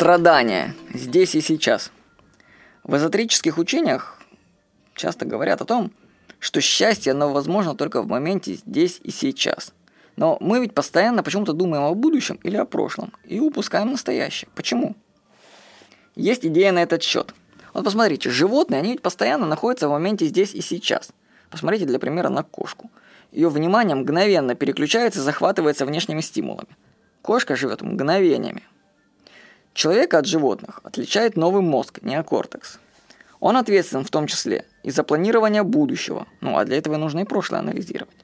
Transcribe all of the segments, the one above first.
Страдания здесь и сейчас. В эзотерических учениях часто говорят о том, что счастье, оно возможно только в моменте здесь и сейчас. Но мы ведь постоянно почему-то думаем о будущем или о прошлом и упускаем настоящее. Почему? Есть идея на этот счет. Вот посмотрите, животные, они ведь постоянно находятся в моменте здесь и сейчас. Посмотрите, для примера, на кошку. Ее внимание мгновенно переключается и захватывается внешними стимулами. Кошка живет мгновениями. Человека от животных отличает новый мозг, неокортекс. Он ответственен в том числе и за планирование будущего, ну а для этого нужно и прошлое анализировать.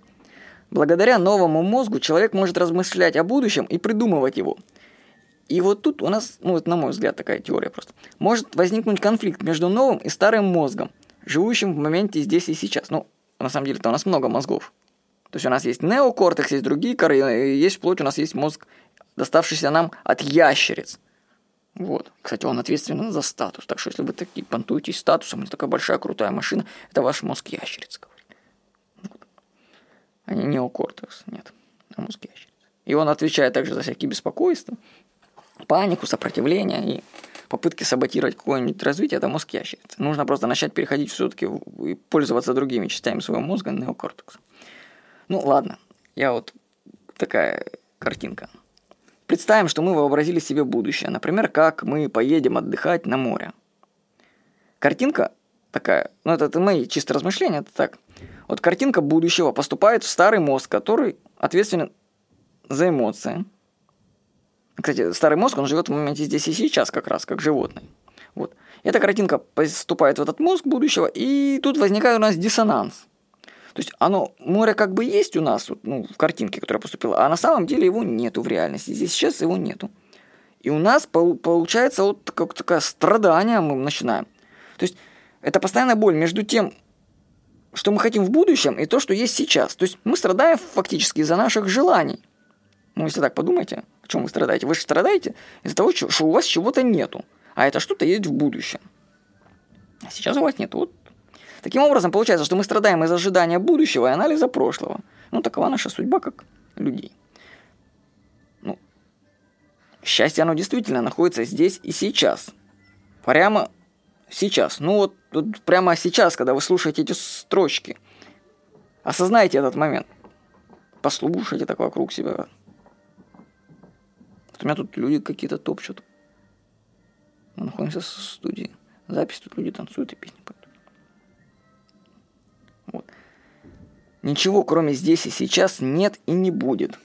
Благодаря новому мозгу человек может размышлять о будущем и придумывать его. И вот тут у нас, ну это на мой взгляд такая теория просто, может возникнуть конфликт между новым и старым мозгом, живущим в моменте здесь и сейчас. Ну, на самом деле-то у нас много мозгов. То есть у нас есть неокортекс, есть другие коры, есть плоть, у нас есть мозг, доставшийся нам от ящериц. Вот. Кстати, он ответственен за статус. Так что, если вы такие понтуетесь статусом, это такая большая крутая машина, это ваш мозг ящериц, говорит. Вот. А не неокортекс, нет. А мозг ящериц. И он отвечает также за всякие беспокойства, панику, сопротивление и попытки саботировать какое-нибудь развитие, это мозг ящерицы. Нужно просто начать переходить все-таки и пользоваться другими частями своего мозга, неокортекса. Ну, ладно. Я вот такая картинка. Представим, что мы вообразили себе будущее. Например, как мы поедем отдыхать на море. Картинка такая, ну это, это мои чисто размышления, это так. Вот картинка будущего поступает в старый мозг, который ответственен за эмоции. Кстати, старый мозг, он живет в моменте здесь и сейчас как раз, как животный. Вот. Эта картинка поступает в этот мозг будущего, и тут возникает у нас диссонанс. То есть оно, море как бы есть у нас ну, в картинке, которая поступила, а на самом деле его нету в реальности. Здесь сейчас его нету. И у нас получается вот как такое страдание мы начинаем. То есть это постоянная боль между тем, что мы хотим в будущем, и то, что есть сейчас. То есть мы страдаем фактически из-за наших желаний. Ну, если так подумайте, о чем вы страдаете? Вы же страдаете из-за того, что у вас чего-то нету, а это что-то есть в будущем. А сейчас у вас нет. Вот Таким образом, получается, что мы страдаем из ожидания будущего и анализа прошлого. Ну, такова наша судьба как людей. Ну, счастье, оно действительно находится здесь и сейчас. Прямо сейчас. Ну, вот, вот прямо сейчас, когда вы слушаете эти строчки. Осознайте этот момент. Послушайте так вокруг себя. Вот у меня тут люди какие-то топчут. Мы находимся в студии. Запись, тут люди танцуют и песни поют. Ничего, кроме здесь и сейчас, нет и не будет.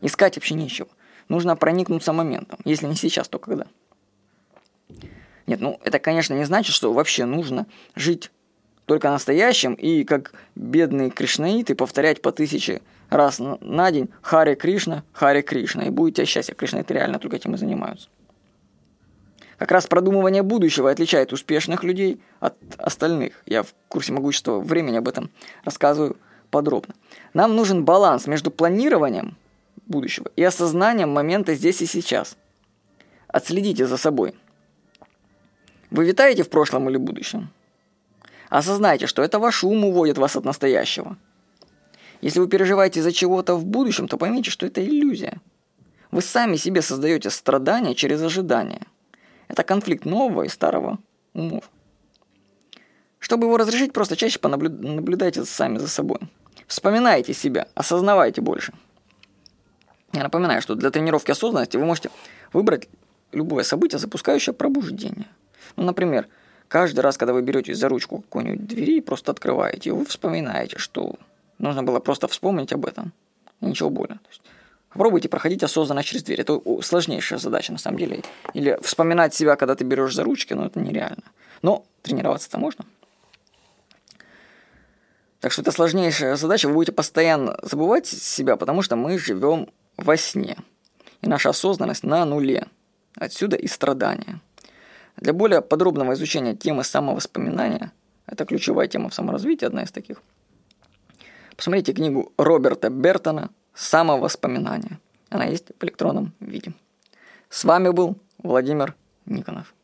Искать вообще нечего. Нужно проникнуться моментом. Если не сейчас, то когда? Нет, ну это, конечно, не значит, что вообще нужно жить только настоящим и как бедные кришнаиты повторять по тысяче раз на день Харе Кришна, Харе Кришна, и будет тебя счастье. Кришнаиты реально только этим и занимаются. Как раз продумывание будущего отличает успешных людей от остальных. Я в курсе могущества времени об этом рассказываю подробно. Нам нужен баланс между планированием будущего и осознанием момента здесь и сейчас. Отследите за собой. Вы витаете в прошлом или будущем? Осознайте, что это ваш ум уводит вас от настоящего. Если вы переживаете за чего-то в будущем, то поймите, что это иллюзия. Вы сами себе создаете страдания через ожидания – это конфликт нового и старого умов. Чтобы его разрешить, просто чаще понаблюдайте сами за собой. Вспоминайте себя, осознавайте больше. Я напоминаю, что для тренировки осознанности вы можете выбрать любое событие, запускающее пробуждение. Ну, например, каждый раз, когда вы беретесь за ручку какой-нибудь двери и просто открываете, вы вспоминаете, что нужно было просто вспомнить об этом. И ничего более. То есть Попробуйте проходить осознанно через дверь. Это сложнейшая задача на самом деле. Или вспоминать себя, когда ты берешь за ручки, но это нереально. Но тренироваться-то можно. Так что это сложнейшая задача. Вы будете постоянно забывать себя, потому что мы живем во сне. И наша осознанность на нуле. Отсюда и страдания. Для более подробного изучения темы самовоспоминания, это ключевая тема в саморазвитии, одна из таких, посмотрите книгу Роберта Бертона самовоспоминания. Она есть в электронном виде. С вами был Владимир Никонов.